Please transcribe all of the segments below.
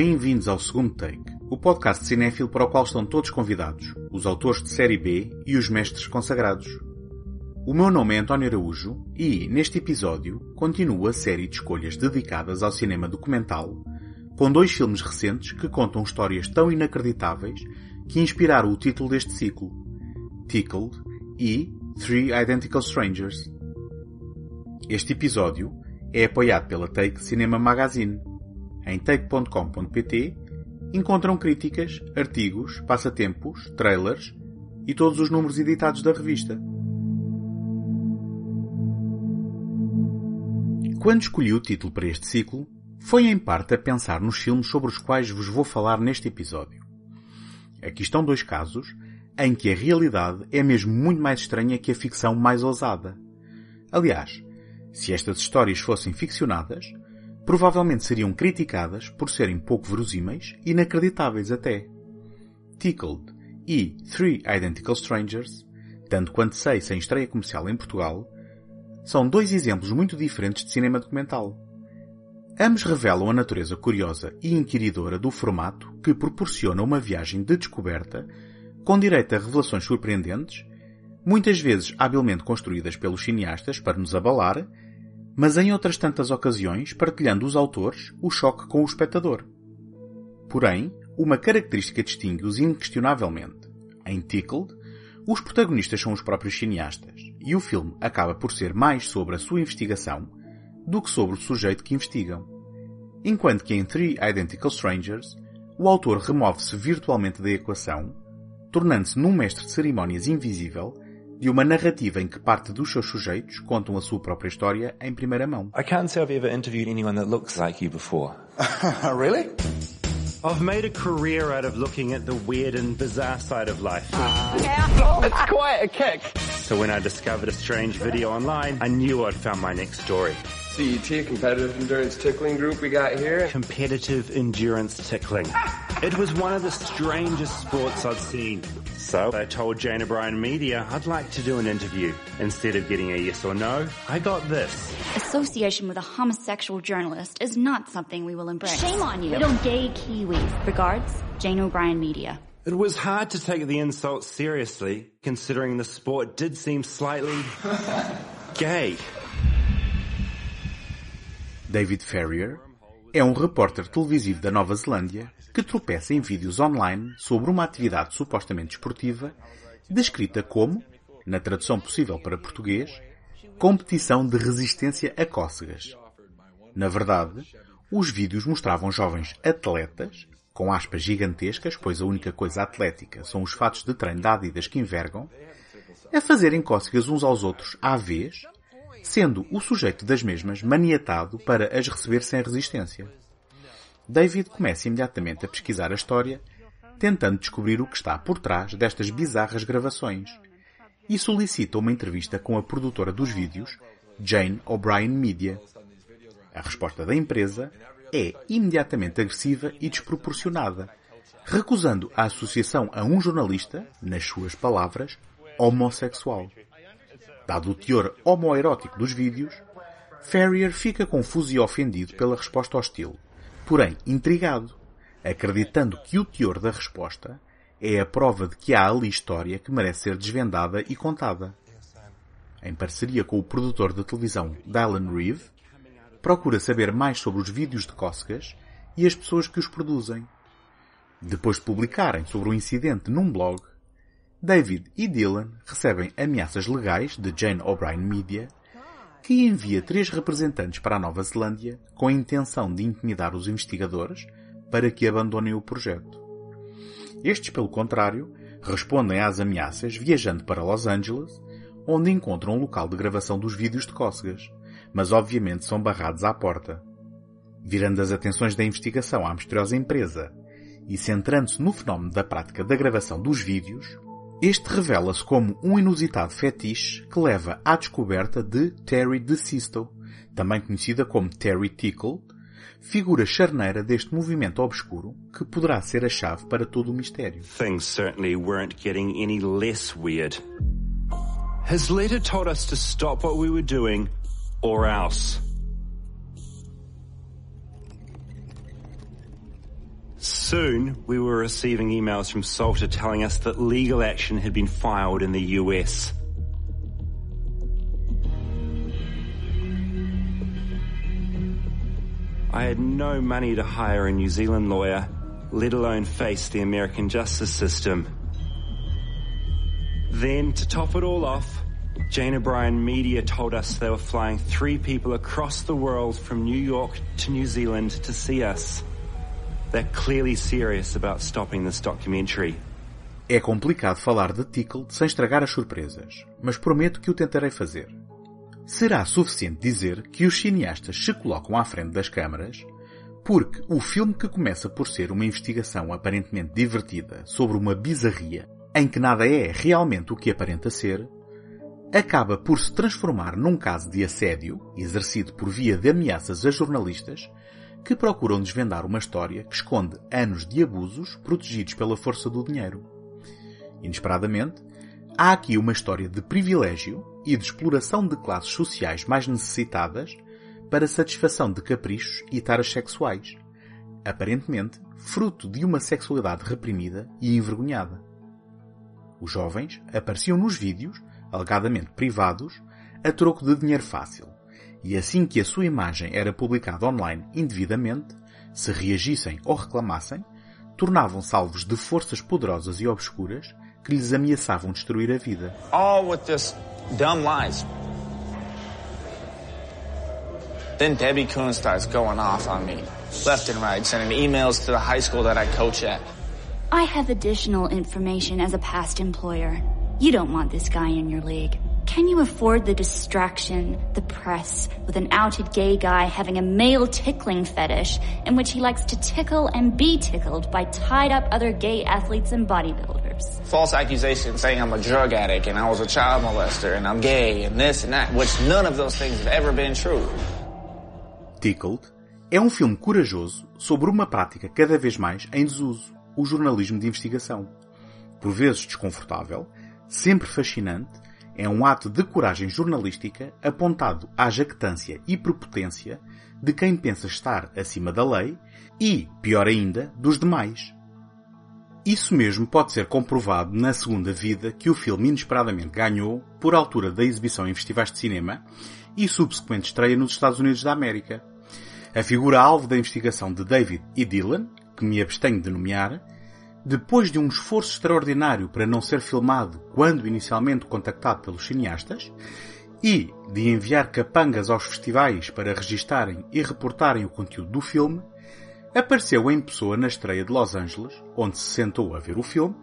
Bem-vindos ao segundo take, o podcast cinéfilo para o qual estão todos convidados, os autores de série B e os mestres consagrados. O meu nome é António Araújo e, neste episódio, continuo a série de escolhas dedicadas ao cinema documental, com dois filmes recentes que contam histórias tão inacreditáveis que inspiraram o título deste ciclo, Tickled e Three Identical Strangers. Este episódio é apoiado pela Take Cinema Magazine. Em take.com.pt encontram críticas, artigos, passatempos, trailers e todos os números editados da revista. Quando escolhi o título para este ciclo, foi em parte a pensar nos filmes sobre os quais vos vou falar neste episódio. Aqui estão dois casos em que a realidade é mesmo muito mais estranha que a ficção mais ousada. Aliás, se estas histórias fossem ficcionadas, provavelmente seriam criticadas por serem pouco verosímeis e inacreditáveis até. Tickled e Three Identical Strangers, tanto quanto sei sem estreia comercial em Portugal, são dois exemplos muito diferentes de cinema documental. Ambos revelam a natureza curiosa e inquiridora do formato que proporciona uma viagem de descoberta com direito a revelações surpreendentes, muitas vezes habilmente construídas pelos cineastas para nos abalar mas em outras tantas ocasiões partilhando os autores o choque com o espectador. Porém, uma característica distingue-os inquestionavelmente. Em Tickled, os protagonistas são os próprios cineastas, e o filme acaba por ser mais sobre a sua investigação do que sobre o sujeito que investigam. Enquanto que em Three Identical Strangers, o autor remove-se virtualmente da equação, tornando-se num mestre de cerimónias invisível de uma narrativa em que parte dos seus sujeitos contam a sua própria história em primeira mão. I can't say I've ever interviewed anyone that looks like you before. really? I've made a career out of looking at the weird and bizarre side of life. It's quite a kick. So when I discovered a strange video online, I knew I'd found my next story. CET, Competitive Endurance Tickling Group we got here. Competitive endurance tickling. It was one of the strangest sports I'd seen. So I told Jane O'Brien Media I'd like to do an interview. Instead of getting a yes or no, I got this. Association with a homosexual journalist is not something we will embrace. Shame on you. Little gay Kiwis. Regards, Jane O'Brien Media. It was hard to take the insult seriously, considering the sport did seem slightly gay. David Ferrier é um repórter televisivo da Nova Zelândia que tropeça em vídeos online sobre uma atividade supostamente esportiva descrita como, na tradução possível para português, competição de resistência a cócegas. Na verdade, os vídeos mostravam jovens atletas, com aspas gigantescas, pois a única coisa atlética são os fatos de treino da Adidas que envergam, a fazerem cócegas uns aos outros à vez sendo o sujeito das mesmas maniatado para as receber sem resistência. David começa imediatamente a pesquisar a história, tentando descobrir o que está por trás destas bizarras gravações, e solicita uma entrevista com a produtora dos vídeos, Jane O'Brien Media. A resposta da empresa é imediatamente agressiva e desproporcionada, recusando a associação a um jornalista, nas suas palavras, homossexual. Dado o teor homoerótico dos vídeos, Ferrier fica confuso e ofendido pela resposta hostil, porém intrigado, acreditando que o teor da resposta é a prova de que há ali história que merece ser desvendada e contada. Em parceria com o produtor de televisão Dylan Reeve, procura saber mais sobre os vídeos de cócegas e as pessoas que os produzem. Depois de publicarem sobre o incidente num blog, David e Dylan recebem ameaças legais de Jane O'Brien Media, que envia três representantes para a Nova Zelândia com a intenção de intimidar os investigadores para que abandonem o projeto. Estes, pelo contrário, respondem às ameaças viajando para Los Angeles, onde encontram um local de gravação dos vídeos de cócegas, mas obviamente são barrados à porta. Virando as atenções da investigação à misteriosa empresa e centrando-se no fenómeno da prática da gravação dos vídeos, este revela-se como um inusitado fetiche que leva à descoberta de Terry DeSisto, também conhecida como Terry Tickle, figura charneira deste movimento obscuro que poderá ser a chave para todo o mistério. Things certainly weren't getting any less weird. His letter told us to stop what we were doing or else. Soon, we were receiving emails from Salter telling us that legal action had been filed in the US. I had no money to hire a New Zealand lawyer, let alone face the American justice system. Then, to top it all off, Jane O'Brien Media told us they were flying three people across the world from New York to New Zealand to see us. They're clearly serious about stopping this documentary. É complicado falar de Tickle sem estragar as surpresas, mas prometo que o tentarei fazer. Será suficiente dizer que os cineastas se colocam à frente das câmaras porque o filme que começa por ser uma investigação aparentemente divertida sobre uma bizarria em que nada é realmente o que aparenta ser, acaba por se transformar num caso de assédio exercido por via de ameaças a jornalistas que procuram desvendar uma história que esconde anos de abusos protegidos pela força do dinheiro. Inesperadamente, há aqui uma história de privilégio e de exploração de classes sociais mais necessitadas para satisfação de caprichos e taras sexuais, aparentemente fruto de uma sexualidade reprimida e envergonhada. Os jovens apareciam nos vídeos, alegadamente privados, a troco de dinheiro fácil, e assim que a sua imagem era publicada online indevidamente, se reagissem ou reclamassem, tornavam-se alvos de forças poderosas e obscuras que lhes ameaçavam destruir a vida. All with this dumb lies. Then Debbie Kuhn starts going off on me, left and right, sending emails to the high school that I coach at. I have additional information as a past employer. You don't want this guy in your league. Can you afford the distraction, the press, with an outed gay guy having a male tickling fetish in which he likes to tickle and be tickled by tied up other gay athletes and bodybuilders? False accusations saying I'm a drug addict and I was a child molester and I'm gay and this and that, which none of those things have ever been true. Tickled é um filme corajoso sobre uma prática cada vez mais em desuso, o jornalismo de investigação. Por vezes desconfortável, sempre fascinante, é um ato de coragem jornalística apontado à jactância e prepotência de quem pensa estar acima da lei e, pior ainda, dos demais. Isso mesmo pode ser comprovado na segunda vida que o filme inesperadamente ganhou por altura da exibição em festivais de cinema e subsequente estreia nos Estados Unidos da América. A figura alvo da investigação de David e Dylan, que me abstenho de nomear, depois de um esforço extraordinário para não ser filmado quando inicialmente contactado pelos cineastas, e de enviar capangas aos festivais para registarem e reportarem o conteúdo do filme, apareceu em pessoa na estreia de Los Angeles, onde se sentou a ver o filme,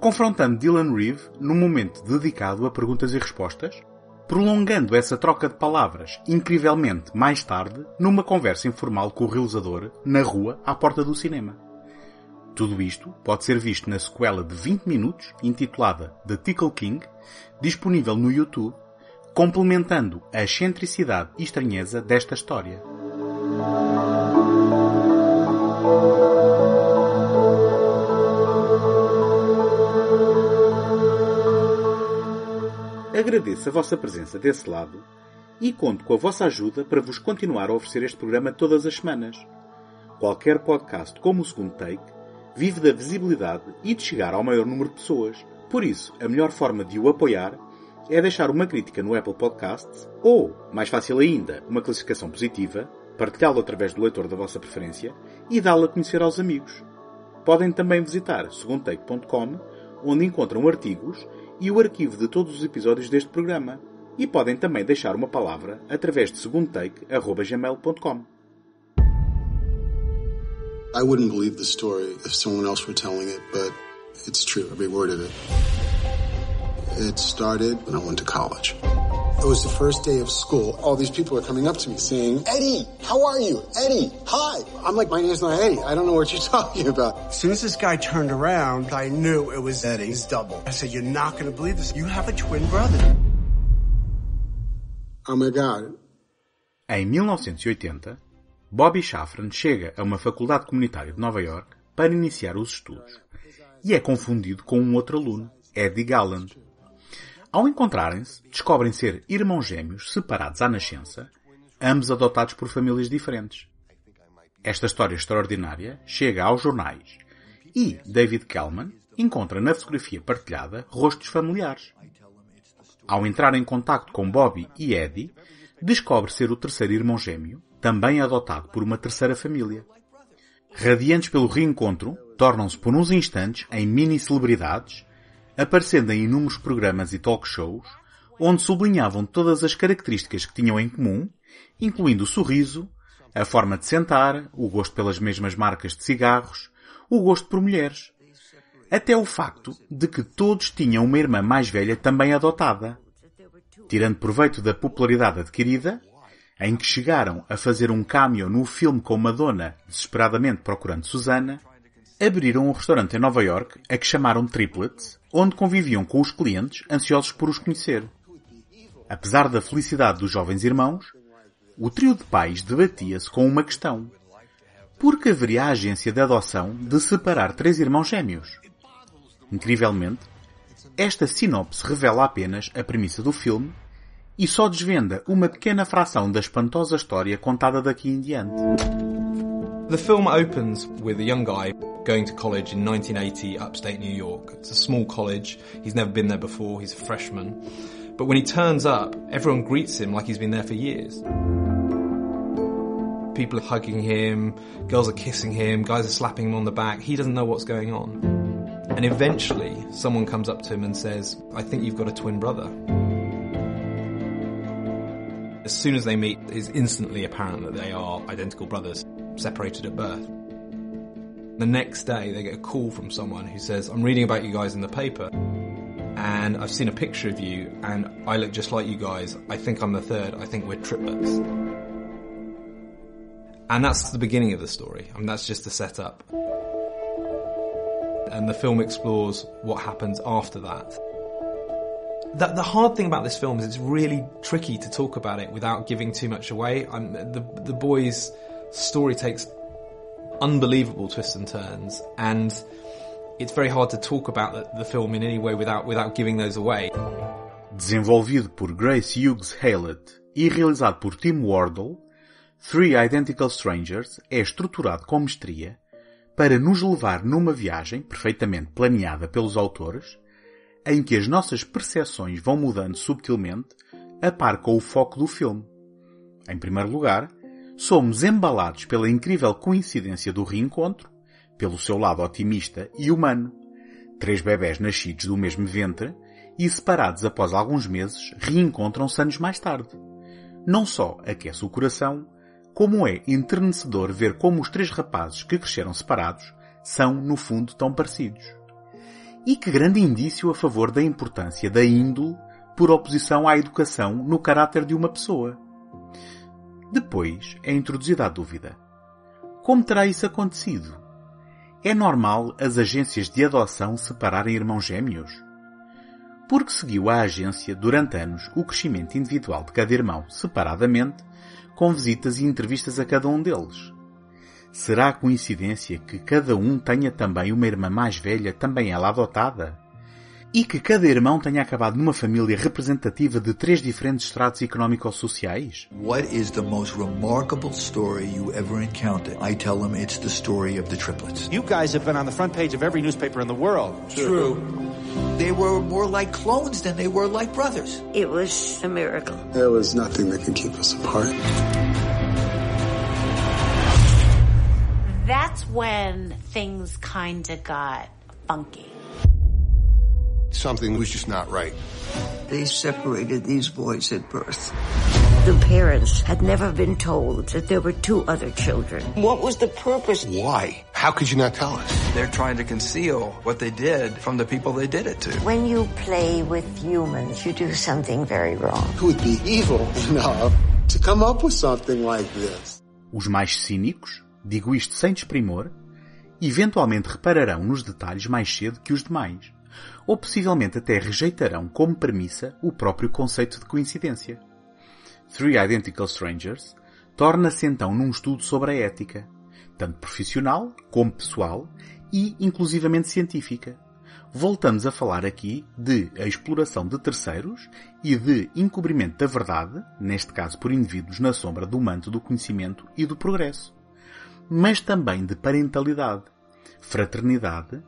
confrontando Dylan Reeve num momento dedicado a perguntas e respostas, prolongando essa troca de palavras, incrivelmente mais tarde, numa conversa informal com o realizador, na rua, à porta do cinema. Tudo isto pode ser visto na sequela de 20 minutos, intitulada The Tickle King, disponível no YouTube, complementando a excentricidade e estranheza desta história. Agradeço a vossa presença desse lado e conto com a vossa ajuda para vos continuar a oferecer este programa todas as semanas. Qualquer podcast como o segundo take vive da visibilidade e de chegar ao maior número de pessoas. Por isso, a melhor forma de o apoiar é deixar uma crítica no Apple Podcasts ou, mais fácil ainda, uma classificação positiva, partilhá-lo através do leitor da vossa preferência e dá-lo a conhecer aos amigos. Podem também visitar segundotake.com, onde encontram artigos e o arquivo de todos os episódios deste programa. E podem também deixar uma palavra através de segundotake.gmail.com. I wouldn't believe the story if someone else were telling it, but it's true, every word of it. It started when I went to college. It was the first day of school. All these people are coming up to me saying, Eddie, how are you? Eddie, hi. I'm like, my name's not Eddie. I don't know what you're talking about. As soon as this guy turned around, I knew it was Eddie's double. I said, you're not going to believe this. You have a twin brother. Oh my God. Em 1980, Bobby Shafran chega a uma faculdade comunitária de Nova York para iniciar os estudos e é confundido com um outro aluno, Eddie Galland. Ao encontrarem-se, descobrem ser irmãos gêmeos separados à nascença, ambos adotados por famílias diferentes. esta história extraordinária chega aos jornais e David Kellman encontra na fotografia partilhada rostos familiares. Ao entrar em contacto com Bobby e Eddie, descobre ser o terceiro irmão gêmeo, também adotado por uma terceira família. Radiantes pelo reencontro, tornam-se por uns instantes em mini-celebridades, aparecendo em inúmeros programas e talk shows, onde sublinhavam todas as características que tinham em comum, incluindo o sorriso, a forma de sentar, o gosto pelas mesmas marcas de cigarros, o gosto por mulheres. Até o facto de que todos tinham uma irmã mais velha também adotada. Tirando proveito da popularidade adquirida, em que chegaram a fazer um cameo no filme com Madonna desesperadamente procurando Susana, abriram um restaurante em Nova York a que chamaram Triplets, onde conviviam com os clientes ansiosos por os conhecer. Apesar da felicidade dos jovens irmãos, o trio de pais debatia-se com uma questão. Por que haveria a agência de adoção de separar três irmãos gêmeos? Incrivelmente, esta sinopse revela apenas a premissa do filme e só desvenda uma pequena fração da espantosa história contada daqui em diante. The film opens with a young guy going to college in 1980 upstate New York. It's a small college. He's never been there before. He's a freshman. But when he turns up, everyone greets him like he's been there for years. People are hugging him, girls are kissing him, guys are slapping him on the back. He doesn't know what's going on. And eventually, someone comes up to him and says, I think you've got a twin brother. As soon as they meet, it's instantly apparent that they are identical brothers, separated at birth. The next day, they get a call from someone who says, I'm reading about you guys in the paper, and I've seen a picture of you, and I look just like you guys. I think I'm the third. I think we're triplets. And that's the beginning of the story. I mean, that's just the setup. And the film explores what happens after that. The, the hard thing about this film is it's really tricky to talk about it without giving too much away. I'm, the, the boy's story takes unbelievable twists and turns, and it's very hard to talk about the, the film in any way without, without giving those away. Desenvolvido por Grace Hughes Haylett e realizado por Tim Wardle, Three Identical Strangers é estruturado com mestria para nos levar numa viagem perfeitamente planeada pelos autores, em que as nossas percepções vão mudando subtilmente a par com o foco do filme. Em primeiro lugar, somos embalados pela incrível coincidência do reencontro, pelo seu lado otimista e humano. Três bebés nascidos do mesmo ventre e separados após alguns meses reencontram-se anos mais tarde. Não só aquece o coração, como é enternecedor ver como os três rapazes que cresceram separados são, no fundo, tão parecidos. E que grande indício a favor da importância da índole por oposição à educação no caráter de uma pessoa. Depois é introduzida a dúvida. Como terá isso acontecido? É normal as agências de adoção separarem irmãos gêmeos? Porque seguiu a agência durante anos o crescimento individual de cada irmão separadamente com visitas e entrevistas a cada um deles. Será coincidência que cada um tenha também uma irmã mais velha, também ela adotada? E que cada irmão tenha acabado numa família representativa de três diferentes estratos económico-sociais? What is the most remarkable story you ever encountered? I tell them it's the story of the triplets. You guys have been on the front page of every newspaper in the world. True. They were more like clones than they were like brothers. It was a miracle. There was nothing that could keep us apart. That's when things kinda got funky. Something was just not right. They separated these boys at birth. The parents had never been told that there were two other children. What was the purpose? Why? How could you not tell us? They're trying to conceal what they did from the people they did it to. When you play with humans, you do something very wrong. Who would be evil enough to come up with something like this? Os mais cínicos, digo isto sem desprimor, eventualmente repararão nos detalhes mais cedo que os demais ou possivelmente até rejeitarão como premissa o próprio conceito de coincidência. Three Identical Strangers torna-se então num estudo sobre a ética, tanto profissional como pessoal e inclusivamente científica. Voltamos a falar aqui de a exploração de terceiros e de encobrimento da verdade, neste caso por indivíduos na sombra do manto do conhecimento e do progresso. Mas também de parentalidade, fraternidade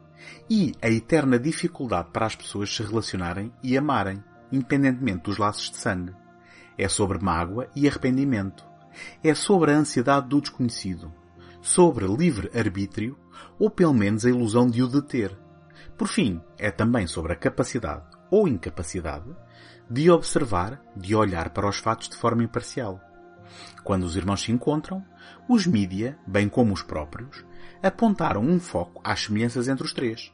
e a eterna dificuldade para as pessoas se relacionarem e amarem, independentemente dos laços de sangue. É sobre mágoa e arrependimento. É sobre a ansiedade do desconhecido. Sobre livre-arbítrio, ou pelo menos a ilusão de o deter. Por fim, é também sobre a capacidade, ou incapacidade, de observar, de olhar para os fatos de forma imparcial. Quando os irmãos se encontram, os mídia, bem como os próprios, apontaram um foco às semelhanças entre os três.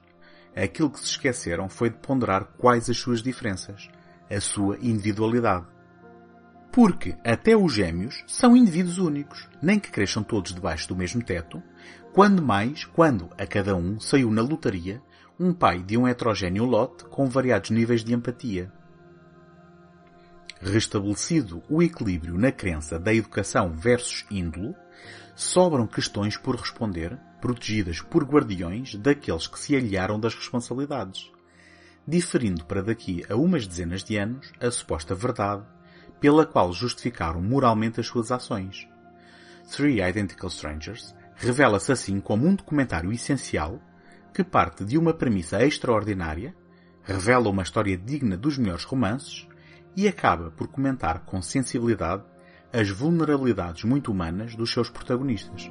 Aquilo que se esqueceram foi de ponderar quais as suas diferenças, a sua individualidade. Porque até os gêmeos são indivíduos únicos, nem que cresçam todos debaixo do mesmo teto, quando mais quando a cada um saiu na lotaria um pai de um heterogéneo lote com variados níveis de empatia. Restabelecido o equilíbrio na crença da educação versus índolo, sobram questões por responder, protegidas por guardiões daqueles que se aliaram das responsabilidades, diferindo para daqui a umas dezenas de anos a suposta verdade pela qual justificaram moralmente as suas ações. Three Identical Strangers revela-se assim como um documentário essencial que parte de uma premissa extraordinária, revela uma história digna dos melhores romances e acaba por comentar com sensibilidade as vulnerabilidades muito humanas dos seus protagonistas.